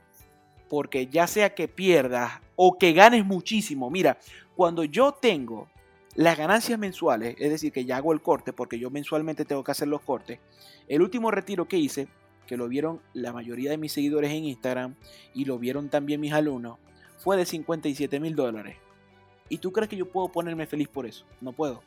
Porque ya sea que pierdas o que ganes muchísimo, mira, cuando yo tengo las ganancias mensuales, es decir, que ya hago el corte, porque yo mensualmente tengo que hacer los cortes, el último retiro que hice, que lo vieron la mayoría de mis seguidores en Instagram y lo vieron también mis alumnos, fue de 57 mil dólares. ¿Y tú crees que yo puedo ponerme feliz por eso? No puedo.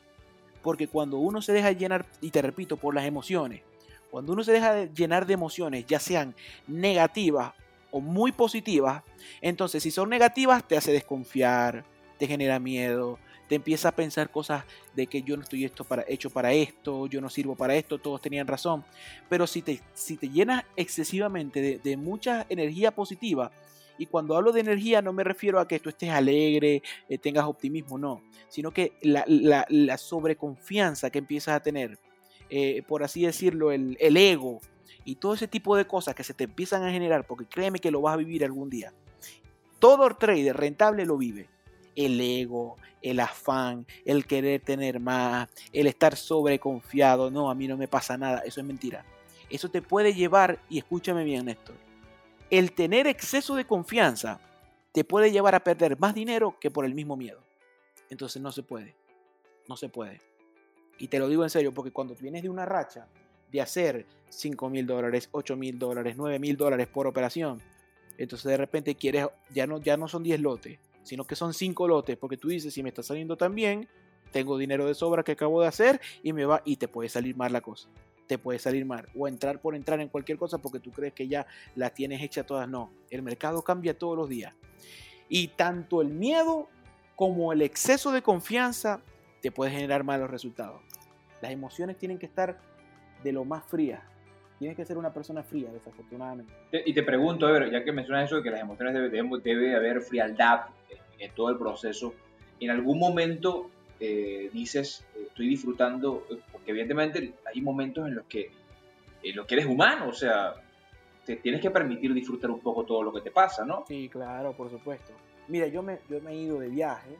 Porque cuando uno se deja llenar, y te repito, por las emociones, cuando uno se deja llenar de emociones, ya sean negativas o muy positivas, entonces si son negativas te hace desconfiar, te genera miedo, te empieza a pensar cosas de que yo no estoy esto para, hecho para esto, yo no sirvo para esto, todos tenían razón. Pero si te, si te llenas excesivamente de, mucha energía positiva, y cuando hablo de energía no me refiero a que tú estés alegre, eh, tengas optimismo, no, sino que la, sobreconfianza que empiezas a tener, eh, por así decirlo, el, el ego, y todo ese tipo de cosas que se te empiezan a generar, porque créeme que lo vas a vivir algún día. Todo trader rentable lo vive. El ego, el afán, el querer tener más, el estar sobreconfiado, no, a mí no me pasa nada, eso es mentira. Eso te puede llevar, y escúchame bien Néstor, el tener exceso de confianza te puede llevar a perder más dinero que por el mismo miedo. Entonces no se puede, no se puede. Y te lo digo en serio, porque cuando vienes de una racha de hacer 5 mil dólares, 8 mil dólares, 9 mil dólares por operación. Entonces de repente quieres, ya no, ya no son 10 lotes, sino que son 5 lotes, porque tú dices, si me está saliendo tan bien, tengo dinero de sobra que acabo de hacer y me va y te puede salir mal la cosa. Te puede salir mal. O entrar por entrar en cualquier cosa porque tú crees que ya la tienes hecha todas. No, el mercado cambia todos los días. Y tanto el miedo como el exceso de confianza te puede generar malos resultados. Las emociones tienen que estar de lo más fría. Tienes que ser una persona fría, desafortunadamente. Y te pregunto, Ever, ya que mencionas eso que las emociones debe, debe, haber frialdad en, todo el proceso, ¿en algún momento eh, dices, estoy disfrutando? Porque evidentemente hay momentos en los que, en los que eres humano, o sea, te tienes que permitir disfrutar un poco todo lo que te pasa, ¿no? Sí, claro, por supuesto. Mira, yo me, yo me he ido de viaje,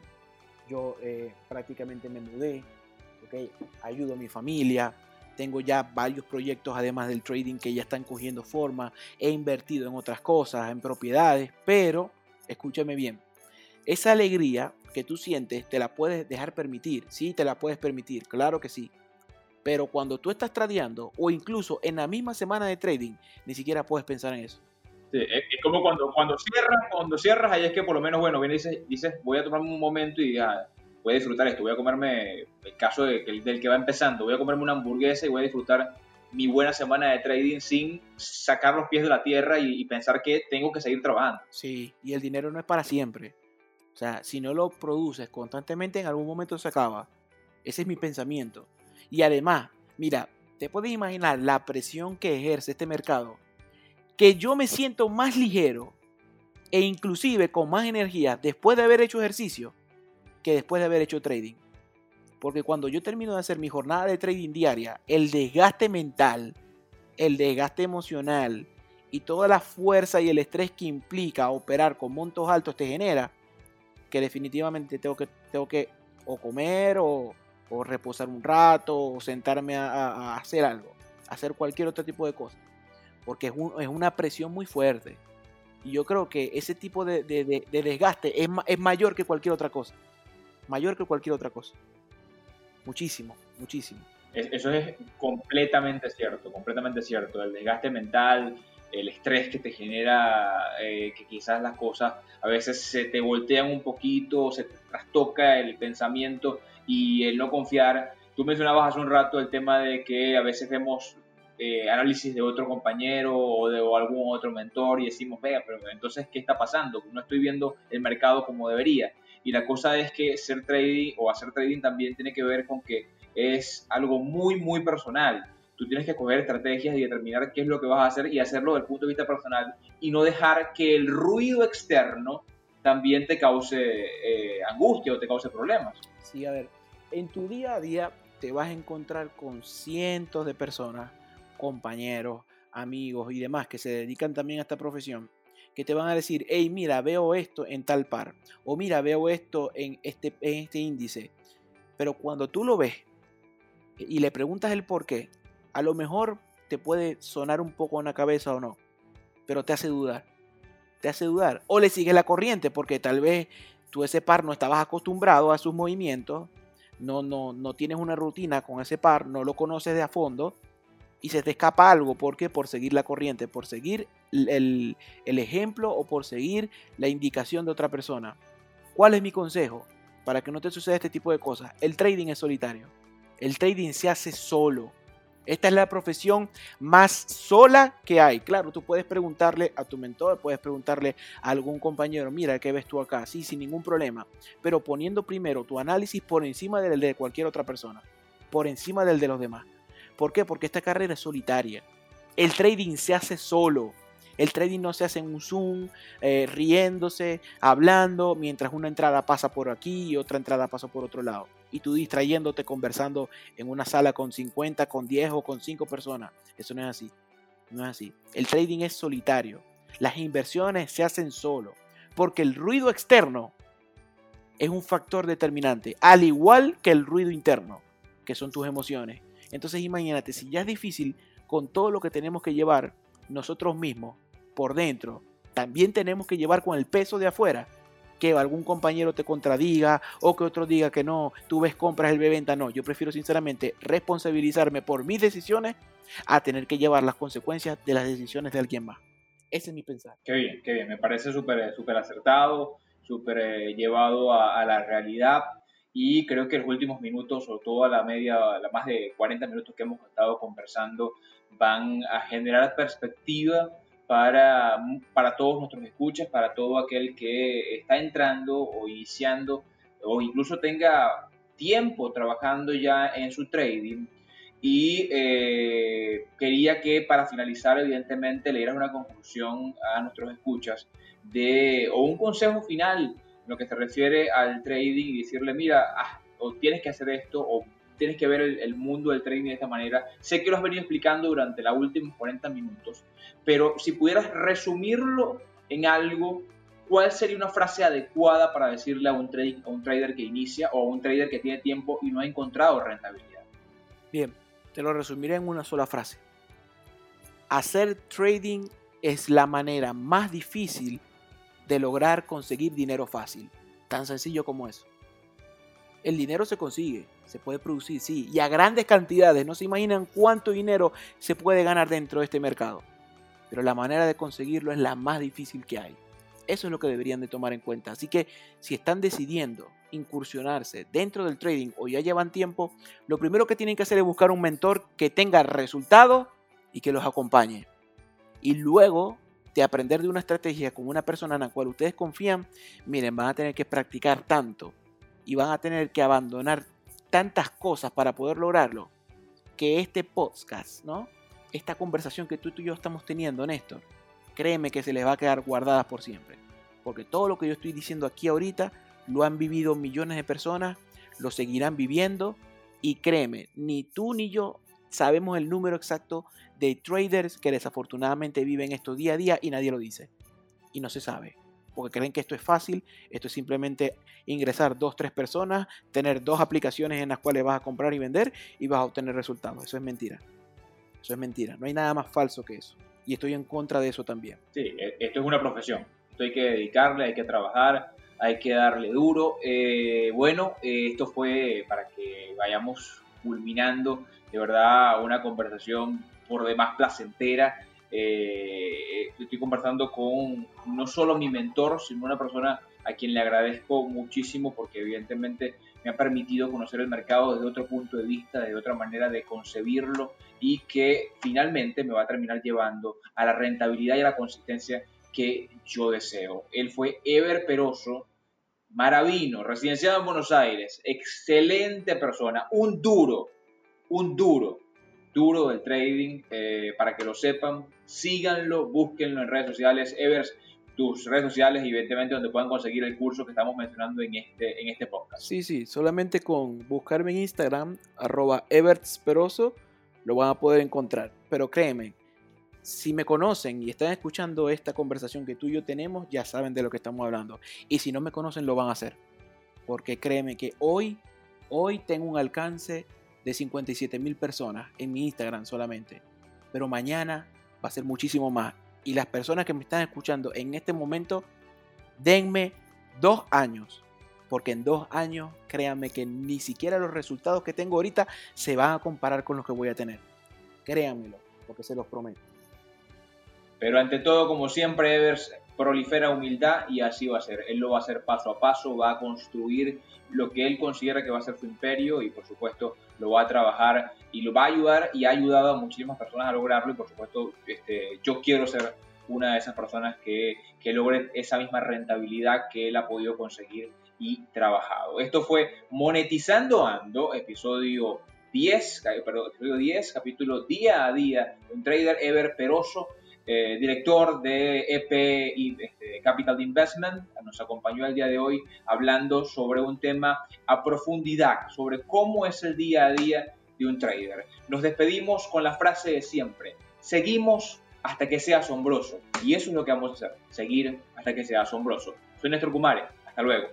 yo eh, prácticamente me mudé, ¿okay? ayudo a mi familia, tengo ya varios proyectos además del trading que ya están cogiendo forma. He invertido en otras cosas, en propiedades, pero escúchame bien. Esa alegría que tú sientes te la puedes dejar permitir. Sí, te la puedes permitir, claro que sí. Pero cuando tú estás tradeando o incluso en la misma semana de trading, ni siquiera puedes pensar en eso. Sí, es como cuando, cuando cierras, cuando cierras, ahí es que por lo menos, bueno, vienes dices, dices, voy a tomarme un momento y ya, voy a disfrutar esto, voy a comerme, el caso de, del que va empezando, voy a comerme una hamburguesa y voy a disfrutar mi buena semana de trading sin sacar los pies de la tierra y, pensar que tengo que seguir trabajando. Sí, y el dinero no es para siempre. O sea, si no lo produces constantemente, en algún momento se acaba. Ese es mi pensamiento. Y además, mira, te puedes imaginar la presión que ejerce este mercado. Que yo me siento más ligero e inclusive con más energía después de haber hecho ejercicio que después de haber hecho trading. Porque cuando yo termino de hacer mi jornada de trading diaria, el desgaste mental, el desgaste emocional y toda la fuerza y el estrés que implica operar con montos altos te genera, que definitivamente tengo que, tengo que o comer o, reposar un rato o sentarme a, hacer algo, hacer cualquier otro tipo de cosa. Porque es, es una presión muy fuerte. Y yo creo que ese tipo de, desgaste es, es mayor que cualquier otra cosa mayor que cualquier otra cosa. Muchísimo, muchísimo. Eso es completamente cierto, completamente cierto. El desgaste mental, el estrés que te genera, eh, que quizás las cosas a veces se te voltean un poquito, se te trastoca el pensamiento y el no confiar. Tú mencionabas hace un rato el tema de que a veces vemos eh, análisis de otro compañero o de algún otro mentor y decimos, vea, pero entonces, ¿qué está pasando? No estoy viendo el mercado como debería. Y la cosa es que ser trading o hacer trading también tiene que ver con que es algo muy, muy personal. Tú tienes que coger estrategias y determinar qué es lo que vas a hacer y hacerlo desde el punto de vista personal y no dejar que el ruido externo también te cause eh, angustia o te cause problemas. Sí, a ver, en tu día a día te vas a encontrar con cientos de personas, compañeros, amigos y demás que se dedican también a esta profesión, que te van a decir, hey, mira, veo esto en tal par, o mira, veo esto en este, en este índice. Pero cuando tú lo ves y le preguntas el por qué, a lo mejor te puede sonar un poco en la cabeza o no, pero te hace dudar. Te hace dudar. O le sigues la corriente porque tal vez tú ese par no estabas acostumbrado a sus movimientos, no, no, no tienes una rutina con ese par, no lo conoces de a fondo y se te escapa algo. ¿Por qué? Por seguir la corriente, por seguir el, el ejemplo o por seguir la indicación de otra persona. ¿Cuál es mi consejo para que no te suceda este tipo de cosas? El trading es solitario. El trading se hace solo. Esta es la profesión más sola que hay. Claro, tú puedes preguntarle a tu mentor, puedes preguntarle a algún compañero, mira, ¿qué ves tú acá? Sí, sin ningún problema. Pero poniendo primero tu análisis por encima del de cualquier otra persona, por encima del de los demás. ¿Por qué? Porque esta carrera es solitaria. El trading se hace solo. El trading no se hace en un Zoom, eh, riéndose, hablando, mientras una entrada pasa por aquí y otra entrada pasa por otro lado. Y tú distrayéndote, conversando en una sala con 50, con 10 o con 5 personas. Eso no es así. No es así. El trading es solitario. Las inversiones se hacen solo. Porque el ruido externo es un factor determinante. Al igual que el ruido interno, que son tus emociones. Entonces imagínate, si ya es difícil con todo lo que tenemos que llevar nosotros mismos por dentro, también tenemos que llevar con el peso de afuera. Que algún compañero te contradiga o que otro diga que no, tú ves compras el B-Venta. No, yo prefiero sinceramente responsabilizarme por mis decisiones a tener que llevar las consecuencias de las decisiones de alguien más. Ese es mi pensar. Qué bien, qué bien. Me parece súper acertado, súper eh, llevado a, la realidad. Y creo que los últimos minutos, o toda la media, la más de 40 minutos que hemos estado conversando, van a generar perspectiva para, para todos nuestros escuchas, para todo aquel que está entrando o iniciando o incluso tenga tiempo trabajando ya en su trading. Y eh, quería que para finalizar, evidentemente, le dieras una conclusión a nuestros escuchas de, o un consejo final lo que se refiere al trading y decirle, mira, ah, o tienes que hacer esto, o tienes que ver el, mundo del trading de esta manera. Sé que lo has venido explicando durante los últimos 40 minutos, pero si pudieras resumirlo en algo, ¿cuál sería una frase adecuada para decirle a un, a un trader que inicia o a un trader que tiene tiempo y no ha encontrado rentabilidad? Bien, te lo resumiré en una sola frase. Hacer trading es la manera más difícil de lograr conseguir dinero fácil. Tan sencillo como eso. El dinero se consigue, se puede producir, sí, y a grandes cantidades. No se imaginan cuánto dinero se puede ganar dentro de este mercado. Pero la manera de conseguirlo es la más difícil que hay. Eso es lo que deberían de tomar en cuenta. Así que si están decidiendo incursionarse dentro del trading o ya llevan tiempo, lo primero que tienen que hacer es buscar un mentor que tenga resultados y que los acompañe. Y luego de aprender de una estrategia con una persona en la cual ustedes confían, miren, van a tener que practicar tanto y van a tener que abandonar tantas cosas para poder lograrlo, que este podcast, ¿no? Esta conversación que tú, y yo estamos teniendo, Néstor, créeme que se les va a quedar guardadas por siempre. Porque todo lo que yo estoy diciendo aquí ahorita lo han vivido millones de personas, lo seguirán viviendo y créeme, ni tú ni yo sabemos el número exacto de traders que desafortunadamente viven esto día a día y nadie lo dice. Y no se sabe porque creen que esto es fácil. Esto es simplemente ingresar dos, tres personas, tener dos aplicaciones en las cuales vas a comprar y vender y vas a obtener resultados. Eso es mentira. Eso es mentira. No hay nada más falso que eso. Y estoy en contra de eso también. Sí, e, esto es una profesión. Esto hay que dedicarle, hay que trabajar, hay que darle duro. Eh, bueno, eh, esto fue para que vayamos culminando de verdad una conversación por demás placentera eh, estoy conversando con no solo mi mentor, sino una persona a quien le agradezco muchísimo porque evidentemente me ha permitido conocer el mercado desde otro punto de vista, de otra manera de concebirlo y que finalmente me va a terminar llevando a la rentabilidad y a la consistencia que yo deseo. Él fue Ever Peroso Maravino, residenciado en Buenos Aires, excelente persona, un duro, un duro, duro del trading, eh, para que lo sepan, síganlo, búsquenlo en redes sociales, Evers, tus redes sociales, evidentemente, donde puedan conseguir el curso que estamos mencionando en este, en este podcast. Sí, sí, solamente con buscarme en Instagram, arroba evertsperoso, lo van a poder encontrar. Pero créeme, si me conocen y están escuchando esta conversación que tú y yo tenemos, ya saben de lo que estamos hablando. Y si no me conocen, lo van a hacer. Porque créeme que hoy, hoy tengo un alcance de 57 mil personas en mi Instagram solamente. Pero mañana va a ser muchísimo más. Y las personas que me están escuchando en este momento, denme dos años. Porque en dos años, créanme que ni siquiera los resultados que tengo ahorita se van a comparar con los que voy a tener. Créanmelo, porque se los prometo. Pero ante todo, como siempre, Evers prolifera humildad y así va a ser. Él lo va a hacer paso a paso, va a construir lo que él considera que va a ser su imperio y por supuesto lo va a trabajar y lo va a ayudar y ha ayudado a muchísimas personas a lograrlo y por supuesto este, yo quiero ser una de esas personas que, que logre esa misma rentabilidad que él ha podido conseguir y trabajado. Esto fue Monetizando Ando, episodio 10, perdón, episodio 10, capítulo día a día, un trader Ever Peroso eh, director de EP y este, Capital Investment, nos acompañó el día de hoy hablando sobre un tema a profundidad, sobre cómo es el día a día de un trader. Nos despedimos con la frase de siempre, seguimos hasta que sea asombroso. Y eso es lo que vamos a hacer, seguir hasta que sea asombroso. Soy Néstor Kumare, hasta luego.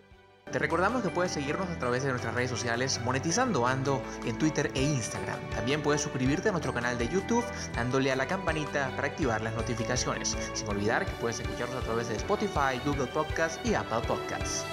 Te recordamos que puedes seguirnos a través de nuestras redes sociales Monetizando Ando en Twitter e Instagram. También puedes suscribirte a nuestro canal de YouTube dándole a la campanita para activar las notificaciones. Sin olvidar que puedes escucharnos a través de Spotify, Google Podcast y Apple Podcasts.